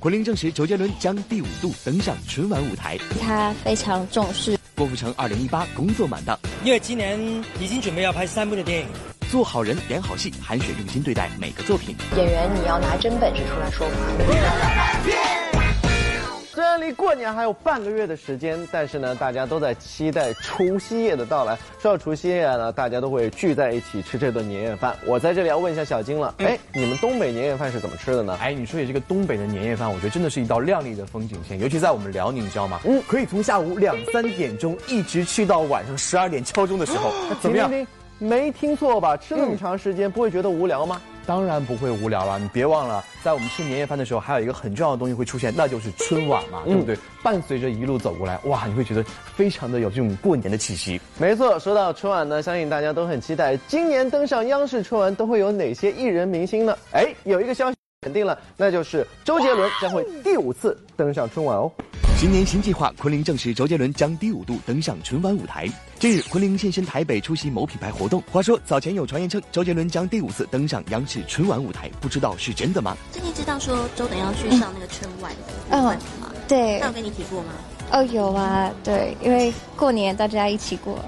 昆凌证实，周杰伦将第五度登上春晚舞台。他非常重视。郭富城二零一八工作满档，因为今年已经准备要拍三部的电影。做好人，演好戏，韩雪用心对待每个作品。演员，你要拿真本事出来说话。虽然离过年还有半个月的时间，但是呢，大家都在期待除夕夜的到来。说到除夕夜呢，大家都会聚在一起吃这顿年夜饭。我在这里要问一下小金了，哎，你们东北年夜饭是怎么吃的呢？哎，你说起这个东北的年夜饭，我觉得真的是一道亮丽的风景线，尤其在我们辽宁，你知道吗？嗯，可以从下午两三点钟一直去到晚上十二点敲钟的时候，怎么样？没听错吧？吃那么长时间，不会觉得无聊吗？当然不会无聊了，你别忘了，在我们吃年夜饭的时候，还有一个很重要的东西会出现，那就是春晚嘛，对不对？伴随着一路走过来，哇，你会觉得非常的有这种过年的气息。没错，说到春晚呢，相信大家都很期待，今年登上央视春晚都会有哪些艺人明星呢？哎，有一个消息肯定了，那就是周杰伦将会第五次登上春晚哦。新年新计划，昆凌证实周杰伦将第五度登上春晚舞台。近日，昆凌现身台北出席某品牌活动。话说，早前有传言称周杰伦将第五次登上央视春晚舞台，不知道是真的吗？最近知道说周董要去上那个春晚的部分吗？对，那有跟你提过吗？哦，有啊，对，因为过年大家一起过。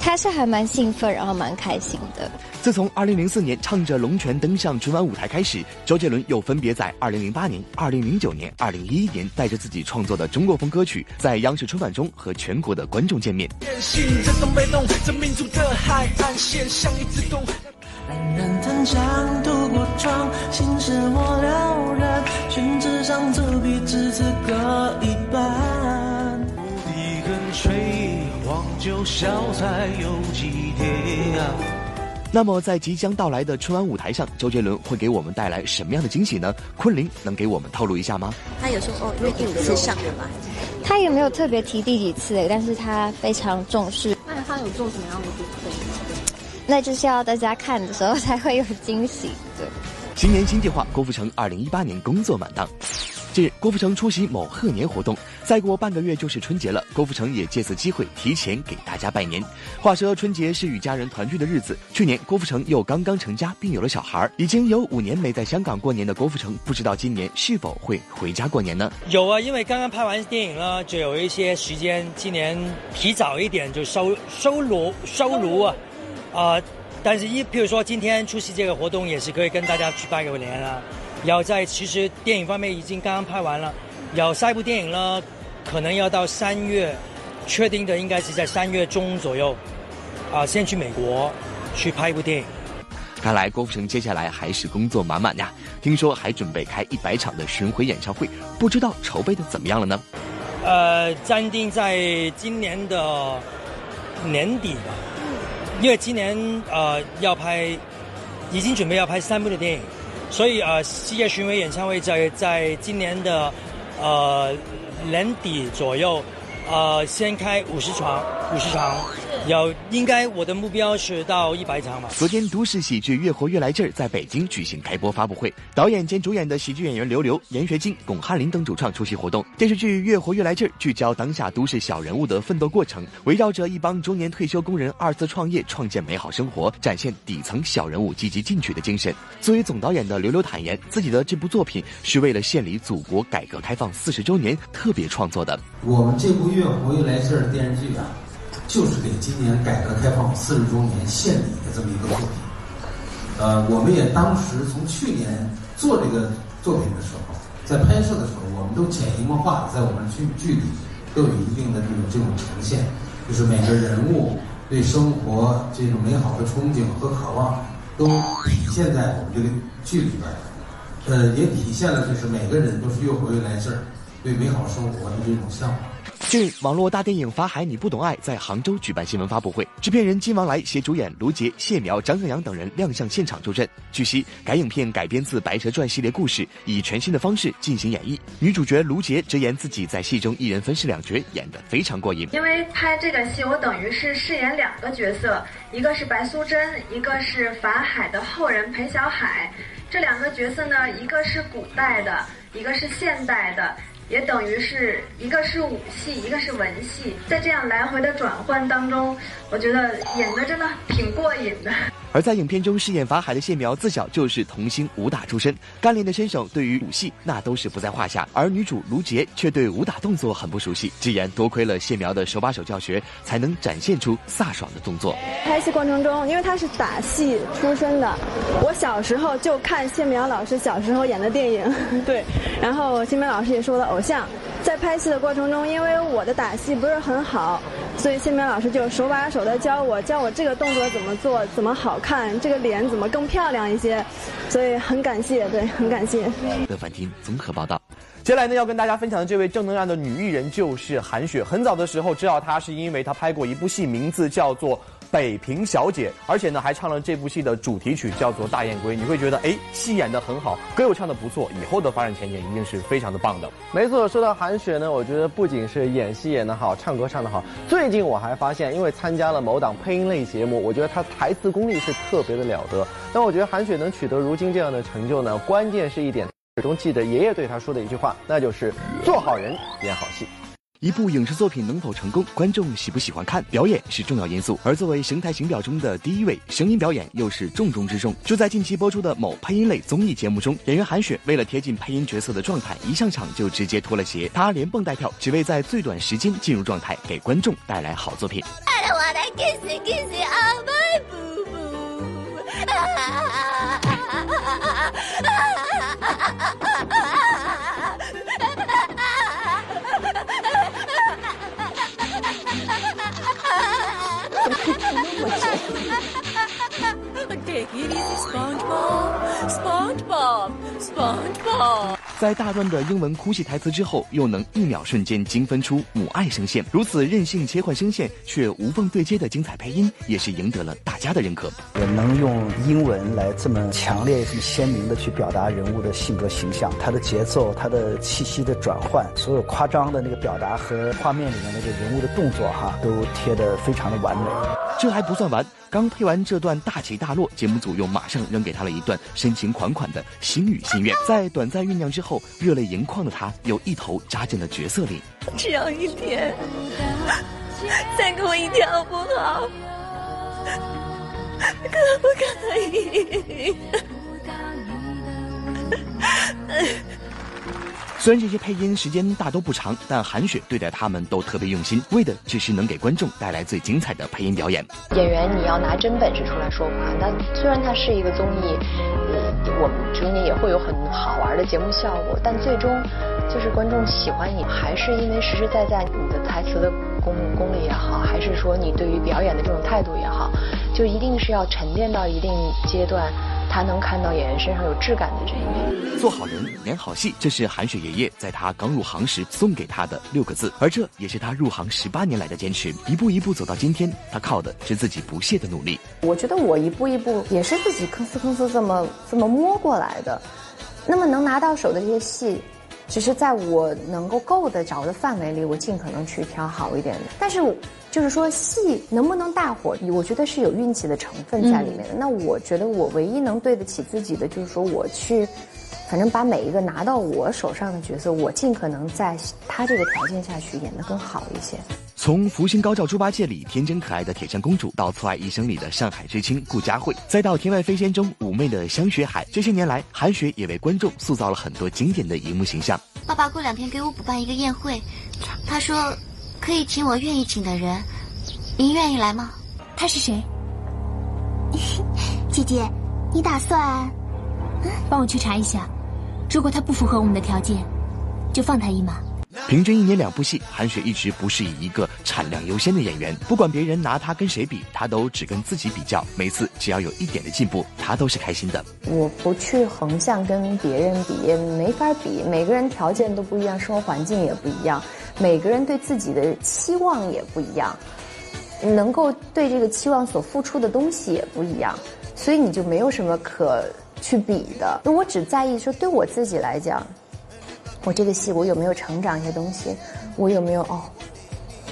他是还蛮兴奋，然后蛮开心的。自从2004年唱着《龙泉》登上春晚舞台开始，周杰伦又分别在2008年、2009年、2011年带着自己创作的中国风歌曲，在央视春晚中和全国的观众见面。那么，在即将到来的春晚舞台上，周杰伦会给我们带来什么样的惊喜呢？昆凌能给我们透露一下吗？他有说哦，因为第五次上了嘛？他也没有特别提第几次诶，但是他非常重视。那他有做什么样的准备？那就是要大家看的时候才会有惊喜。对，新年新计划，郭富城二零一八年工作满当。近日，郭富城出席某贺年活动，再过半个月就是春节了。郭富城也借此机会提前给大家拜年。话说，春节是与家人团聚的日子。去年，郭富城又刚刚成家，并有了小孩，已经有五年没在香港过年的郭富城，不知道今年是否会回家过年呢？有啊，因为刚刚拍完电影了，就有一些时间，今年提早一点就收收炉收炉啊，啊，但是，一譬如说今天出席这个活动，也是可以跟大家去拜个年啊。要在其实电影方面已经刚刚拍完了，要下一部电影呢，可能要到三月，确定的应该是在三月中左右，啊，先去美国去拍一部电影。看来郭富城接下来还是工作满满呀，听说还准备开一百场的巡回演唱会，不知道筹备的怎么样了呢？呃，暂定在今年的年底吧，因为今年呃要拍，已经准备要拍三部的电影。所以呃，世界巡回演唱会在在今年的呃年底左右，呃，先开五十场，五十场。有应该我的目标是到一百场吧。昨天，都市喜剧《越活越来劲儿》在北京举行开播发布会，导演兼主演的喜剧演员刘刘、闫学晶、巩汉林等主创出席活动。电视剧《越活越来劲儿》聚焦当下都市小人物的奋斗过程，围绕着一帮中年退休工人二次创业、创建美好生活，展现底层小人物积极进取的精神。作为总导演的刘刘坦言，自己的这部作品是为了献礼祖国改革开放四十周年特别创作的。我们这部《越活越来劲儿》电视剧啊。就是给今年改革开放四十周年献礼的这么一个作品。呃，我们也当时从去年做这个作品的时候，在拍摄的时候，我们都潜移默化的在我们剧剧里都有一定的这种这种呈现，就是每个人物对生活这种美好的憧憬和渴望，都体现在我们这个剧里边。呃，也体现了就是每个人都是越活越来劲儿，对美好生活的这种向往。近日，网络大电影《法海你不懂爱》在杭州举办新闻发布会，制片人金王来携主演卢杰、谢苗、张向阳等人亮相现场助阵。据悉，该影片改编自《白蛇传》系列故事，以全新的方式进行演绎。女主角卢杰直言自己在戏中一人分饰两角，演得非常过瘾。因为拍这个戏，我等于是饰演两个角色，一个是白素贞，一个是法海的后人裴小海。这两个角色呢，一个是古代的，一个是现代的。也等于是一个是武戏，一个是文戏，在这样来回的转换当中，我觉得演的真的挺过瘾的。而在影片中饰演法海的谢苗，自小就是童星武打出身，干练的身手对于武戏那都是不在话下。而女主卢杰却对武打动作很不熟悉，直言多亏了谢苗的手把手教学，才能展现出飒爽的动作。拍戏过程中，因为她是打戏出身的，我小时候就看谢苗老师小时候演的电影，对，然后谢苗老师也是我的偶像。在拍戏的过程中，因为我的打戏不是很好，所以谢明老师就手把手的教我，教我这个动作怎么做，怎么好看，这个脸怎么更漂亮一些，所以很感谢，对，很感谢。乐凡听综合报道。接下来呢，要跟大家分享的这位正能量的女艺人就是韩雪。很早的时候知道她，是因为她拍过一部戏，名字叫做。北平小姐，而且呢还唱了这部戏的主题曲，叫做《大雁归》。你会觉得，哎，戏演得很好，歌又唱得不错，以后的发展前景一定是非常的棒的。没错，说到韩雪呢，我觉得不仅是演戏演得好，唱歌唱得好。最近我还发现，因为参加了某档配音类节目，我觉得她台词功力是特别的了得。但我觉得韩雪能取得如今这样的成就呢，关键是一点，始终记得爷爷对她说的一句话，那就是做好人，演好戏。一部影视作品能否成功，观众喜不喜欢看，表演是重要因素。而作为形态形表中的第一位，声音表演又是重中之重。就在近期播出的某配音类综艺节目中，演员韩雪为了贴近配音角色的状态，一上场就直接脱了鞋，她连蹦带跳，只为在最短时间进入状态，给观众带来好作品。在大段的英文哭戏台词之后，又能一秒瞬间精分出母爱声线，如此任性切换声线却无缝对接的精彩配音，也是赢得了大家的认可。也能用英文来这么强烈、这么鲜明的去表达人物的性格形象，他的节奏、他的气息的转换，所有夸张的那个表达和画面里面那个人物的动作，哈，都贴得非常的完美。这还不算完，刚配完这段大起大落，节目组又马上扔给他了一段深情款款的心语心愿，在短暂酝酿之后。热泪盈眶的他又一头扎进了角色里。只要一天，再给我一天好不好？可不可以？虽然这些配音时间大都不长，但韩雪对待他们都特别用心，为的只是能给观众带来最精彩的配音表演。演员你要拿真本事出来说话，那虽然它是一个综艺，呃，我们中间也会有很好玩的节目效果，但最终就是观众喜欢你，还是因为实实在在你的台词的功功力也好，还是说你对于表演的这种态度也好，就一定是要沉淀到一定阶段。他能看到演员身上有质感的这一面。做好人，演好戏，这是韩雪爷爷在他刚入行时送给他的六个字，而这也是他入行十八年来的坚持。一步一步走到今天，他靠的是自己不懈的努力。我觉得我一步一步也是自己吭哧吭哧这么这么摸过来的。那么能拿到手的这些戏，只是在我能够够得着的范围里，我尽可能去挑好一点的。但是。就是说，戏能不能大火，我觉得是有运气的成分在里面的。那我觉得我唯一能对得起自己的，就是说我去，反正把每一个拿到我手上的角色，我尽可能在他这个条件下去演得更好一些。从《福星高照猪八戒》里天真可爱的铁扇公主，到《错爱一生》里的上海知青顾佳慧，再到《天外飞仙》中妩媚的香雪海，这些年来，韩雪也为观众塑造了很多经典的荧幕形象。爸爸过两天给我补办一个宴会，他说。可以请我愿意请的人，您愿意来吗？他是谁？姐姐，你打算？帮我去查一下，如果他不符合我们的条件，就放他一马。平均一年两部戏，韩雪一直不是以一个产量优先的演员。不管别人拿她跟谁比，她都只跟自己比较。每次只要有一点的进步，她都是开心的。我不去横向跟别人比，没法比。每个人条件都不一样，生活环境也不一样。每个人对自己的期望也不一样，能够对这个期望所付出的东西也不一样，所以你就没有什么可去比的。我只在意说，对我自己来讲，我这个戏我有没有成长一些东西，我有没有哦，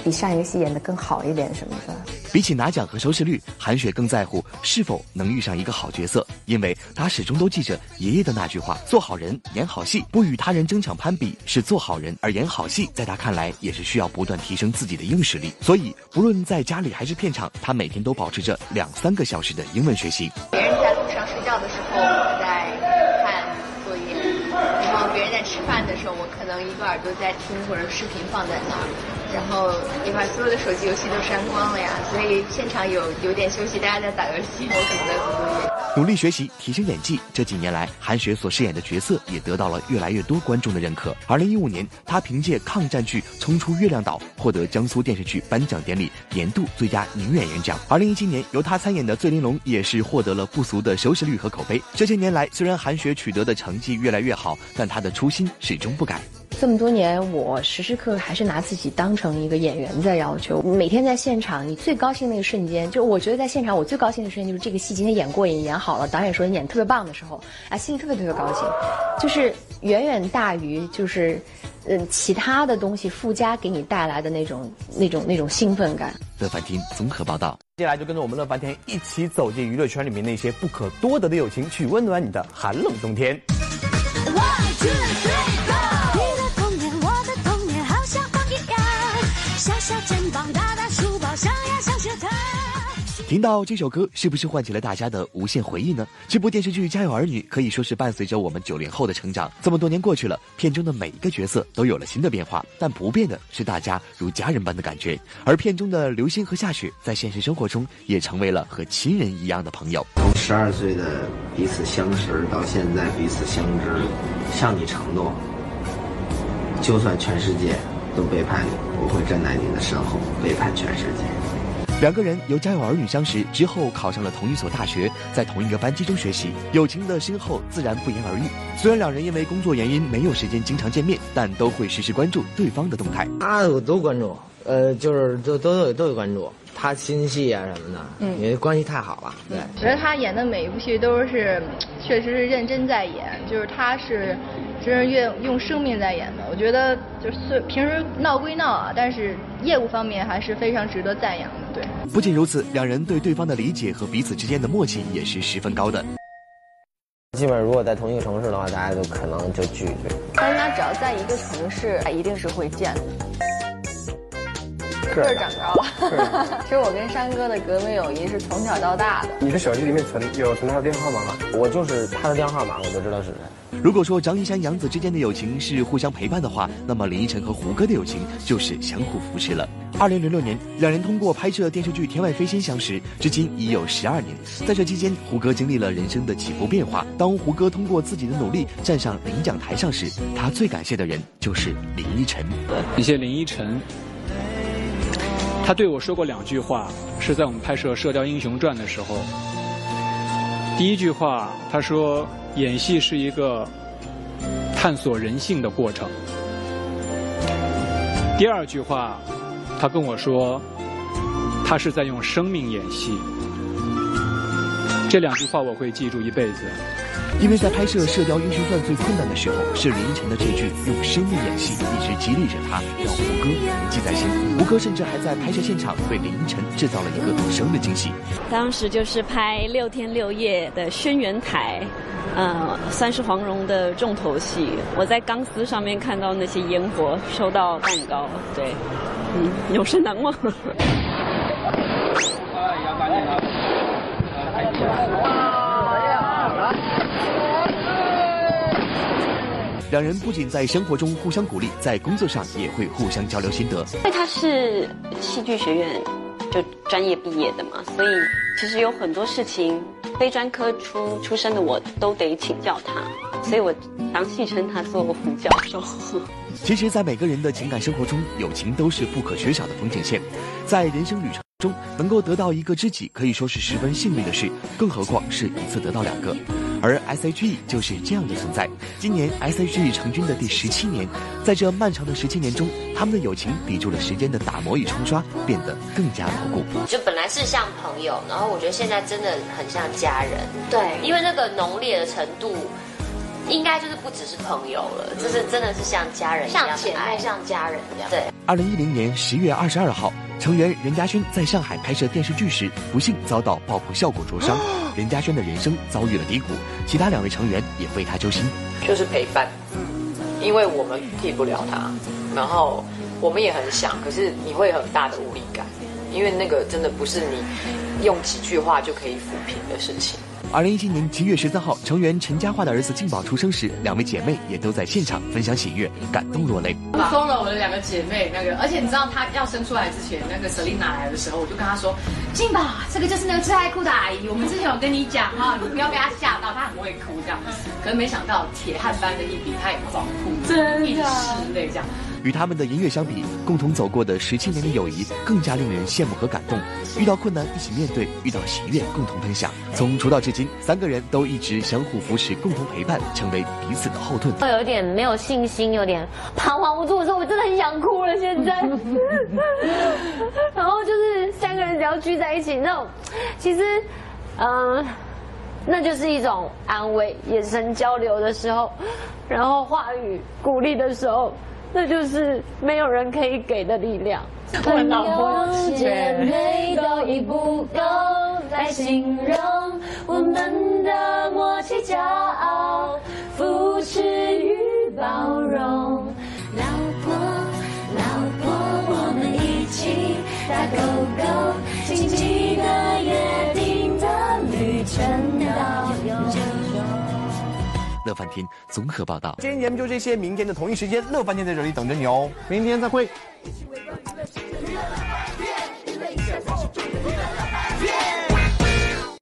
比上一个戏演的更好一点什么的。比起拿奖和收视率，韩雪更在乎是否能遇上一个好角色，因为她始终都记着爷爷的那句话：做好人，演好戏，不与他人争抢攀比，是做好人。而演好戏，在她看来也是需要不断提升自己的硬实力。所以，不论在家里还是片场，她每天都保持着两三个小时的英文学习。别人在路上睡觉的时候，我在看作业；然后别人在吃饭的时候，我可能一个耳朵在听，或者视频放在那儿。然后你把所有的手机游戏都删光了呀，所以现场有有点休息，大家在打游戏，我可能在。努力学习，提升演技。这几年来，韩雪所饰演的角色也得到了越来越多观众的认可。二零一五年，她凭借抗战剧《冲出月亮岛》获得江苏电视剧颁奖典礼年度最佳女演员奖。二零一七年，由她参演的《醉玲珑》也是获得了不俗的收视率和口碑。这些年来，虽然韩雪取得的成绩越来越好，但她的初心始终不改。这么多年，我时时刻刻还是拿自己当成一个演员在要求。每天在现场，你最高兴那个瞬间，就我觉得在现场我最高兴的瞬间就是这个戏今天演过瘾，演好了，导演说你演特别棒的时候，啊，心里特别特别高兴，就是远远大于就是，嗯，其他的东西附加给你带来的那种那种那种兴奋感。乐凡天综合报道，接下来就跟着我们乐凡天一起走进娱乐圈里面那些不可多得的友情，去温暖你的寒冷冬天。听到这首歌，是不是唤起了大家的无限回忆呢？这部电视剧《家有儿女》可以说是伴随着我们九零后的成长。这么多年过去了，片中的每一个角色都有了新的变化，但不变的是大家如家人般的感觉。而片中的刘星和夏雪，在现实生活中也成为了和亲人一样的朋友。从十二岁的彼此相识到现在彼此相知，向你承诺，就算全世界都背叛你，我会站在你的身后，背叛全世界。两个人由家有儿女相识之后，考上了同一所大学，在同一个班级中学习，友情的深厚自然不言而喻。虽然两人因为工作原因没有时间经常见面，但都会时时关注对方的动态。他我都关注，呃，就是都都有都有关注他新戏啊什么的，嗯，因为关系太好了。对，我觉得他演的每一部戏都是，确实是认真在演，就是他是。真是用用生命在演的，我觉得就是平时闹归闹啊，但是业务方面还是非常值得赞扬的。对，不仅如此，两人对对方的理解和彼此之间的默契也是十分高的。基本上如果在同一个城市的话，大家就可能就聚一聚。大家只要在一个城市，一定是会见的。个儿长高了。其实我跟山哥的革命友谊是从小到大的。你的手机里面存有存他的电话号码吗？我就是他的电话号码，我就知道是谁。如果说张一山、杨紫之间的友情是互相陪伴的话，那么林依晨和胡歌的友情就是相互扶持了。二零零六年，两人通过拍摄电视剧《天外飞仙》相识，至今已有十二年。在这期间，胡歌经历了人生的起伏变化。当胡歌通过自己的努力站上领奖台上时，他最感谢的人就是林依晨。感谢林依晨。他对我说过两句话，是在我们拍摄《射雕英雄传》的时候。第一句话，他说：“演戏是一个探索人性的过程。”第二句话，他跟我说：“他是在用生命演戏。”这两句话我会记住一辈子。因为在拍摄《射雕英雄传》最困难的时候，是林依晨的这句“用生命演戏”一直激励着他，让胡歌铭记在心。胡歌甚至还在拍摄现场为林依晨制造了一个生的惊喜。当时就是拍六天六夜的轩辕台，呃，算是黄蓉的重头戏。我在钢丝上面看到那些烟火，收到蛋糕，对，嗯，永生难忘。两人不仅在生活中互相鼓励，在工作上也会互相交流心得。因为他是戏剧学院就专业毕业的嘛，所以其实有很多事情非专科出出身的我都得请教他，所以我常戏称他做胡教授。其实，在每个人的情感生活中，友情都是不可缺少的风景线，在人生旅程。中能够得到一个知己，可以说是十分幸运的事，更何况是一次得到两个。而 S.H.E 就是这样的存在。今年 S.H.E 成军的第十七年，在这漫长的十七年中，他们的友情抵住了时间的打磨与冲刷，变得更加牢固。就本来是像朋友，然后我觉得现在真的很像家人。对，因为那个浓烈的程度，应该就是不只是朋友了，就是真的是像家人一样，像姐妹，像家人一样。对。二零一零年十月二十二号，成员任嘉轩在上海拍摄电视剧时，不幸遭到爆破效果灼伤，任嘉轩的人生遭遇了低谷，其他两位成员也为他揪心。就是陪伴，因为我们替不了他，然后我们也很想，可是你会有很大的无力感，因为那个真的不是你用几句话就可以抚平的事情。二零一七年七月十三号，成员陈嘉桦的儿子静宝出生时，两位姐妹也都在现场分享喜悦，感动落泪。我疯了，我的两个姐妹，那个，而且你知道她要生出来之前，那个 Selina 来的时候，我就跟她说：“静宝，这个就是那个最爱哭的阿姨，我们之前有跟你讲哈，你不要被她吓到，她很会哭这样。”可是没想到铁汉般的一笔，她也狂哭，一直拭泪这样。与他们的音乐相比，共同走过的十七年的友谊更加令人羡慕和感动。遇到困难一起面对，遇到喜悦共同分享。从出道至今，三个人都一直相互扶持，共同陪伴，成为彼此的后盾。我有点没有信心，有点彷徨无助的时候，我真的很想哭了。现在，然后就是三个人只要聚在一起，那种其实，嗯，那就是一种安慰，眼神交流的时候，然后话语鼓励的时候。那就是没有人可以给的力量。朋友姐妹都已不够来形容我们的默契、骄傲、扶持与包容。乐翻天综合报道。今天节目就这些，明天的同一时间，乐翻天在这里等着你哦。明天再会。